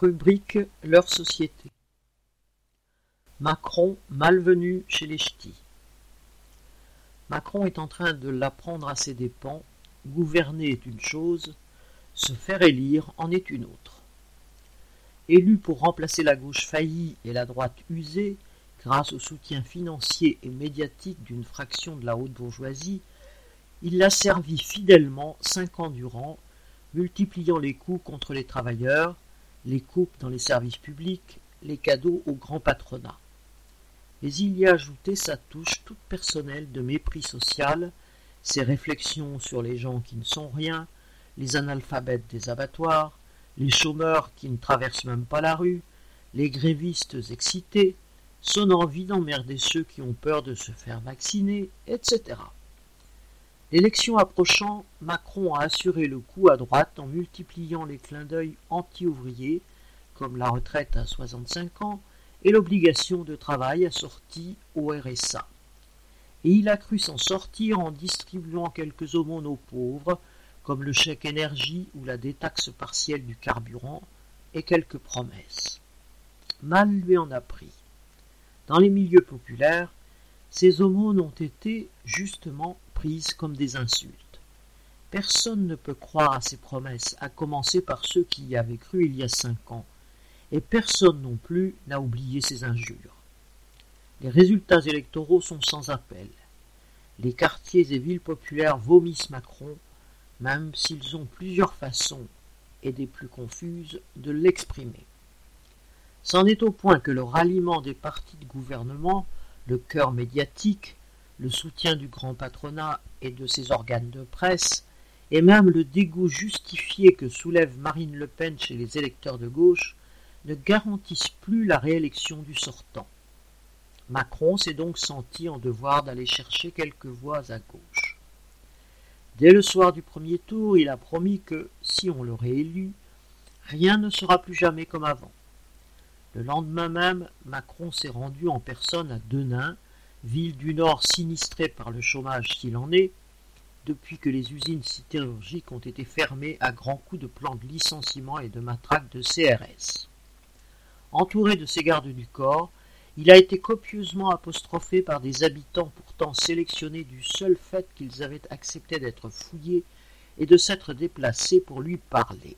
Rubrique Leur société. Macron malvenu chez les ch'tis. Macron est en train de l'apprendre à ses dépens. Gouverner est une chose, se faire élire en est une autre. Élu pour remplacer la gauche faillie et la droite usée, grâce au soutien financier et médiatique d'une fraction de la haute bourgeoisie, il l'a servi fidèlement cinq ans durant, multipliant les coups contre les travailleurs, les coupes dans les services publics, les cadeaux au grand patronat. Mais il y a ajouté sa touche toute personnelle de mépris social, ses réflexions sur les gens qui ne sont rien, les analphabètes des abattoirs, les chômeurs qui ne traversent même pas la rue, les grévistes excités, son envie d'emmerder ceux qui ont peur de se faire vacciner, etc. L'élection approchant, Macron a assuré le coup à droite en multipliant les clins d'œil anti-ouvriers, comme la retraite à 65 ans et l'obligation de travail assortie au RSA. Et il a cru s'en sortir en distribuant quelques aumônes aux pauvres, comme le chèque énergie ou la détaxe partielle du carburant, et quelques promesses. Mal lui en a pris. Dans les milieux populaires, ces aumônes ont été, justement, comme des insultes. Personne ne peut croire à ces promesses, à commencer par ceux qui y avaient cru il y a cinq ans, et personne non plus n'a oublié ces injures. Les résultats électoraux sont sans appel. Les quartiers et villes populaires vomissent Macron, même s'ils ont plusieurs façons, et des plus confuses, de l'exprimer. C'en est au point que le ralliement des partis de gouvernement, le cœur médiatique, le soutien du grand patronat et de ses organes de presse, et même le dégoût justifié que soulève Marine Le Pen chez les électeurs de gauche, ne garantissent plus la réélection du sortant. Macron s'est donc senti en devoir d'aller chercher quelques voix à gauche. Dès le soir du premier tour, il a promis que, si on le réélu, rien ne sera plus jamais comme avant. Le lendemain même, Macron s'est rendu en personne à Denain, ville du Nord sinistrée par le chômage s'il en est, depuis que les usines sidérurgiques ont été fermées à grands coups de plans de licenciement et de matraques de CRS. Entouré de ses gardes du corps, il a été copieusement apostrophé par des habitants pourtant sélectionnés du seul fait qu'ils avaient accepté d'être fouillés et de s'être déplacés pour lui parler.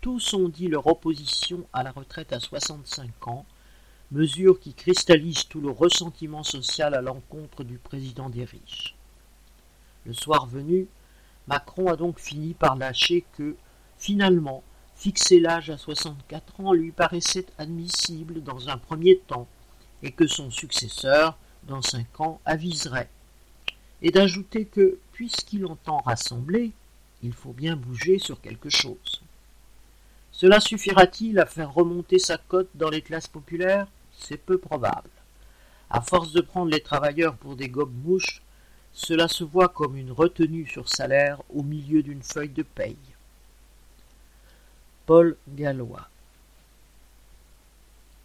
Tous ont dit leur opposition à la retraite à 65 ans, mesure qui cristallise tout le ressentiment social à l'encontre du président des riches. Le soir venu, Macron a donc fini par lâcher que, finalement, fixer l'âge à 64 ans lui paraissait admissible dans un premier temps, et que son successeur, dans cinq ans, aviserait, et d'ajouter que, puisqu'il entend rassembler, il faut bien bouger sur quelque chose. Cela suffira-t-il à faire remonter sa cote dans les classes populaires? C'est peu probable. À force de prendre les travailleurs pour des gobes-mouches, cela se voit comme une retenue sur salaire au milieu d'une feuille de paye. Paul Gallois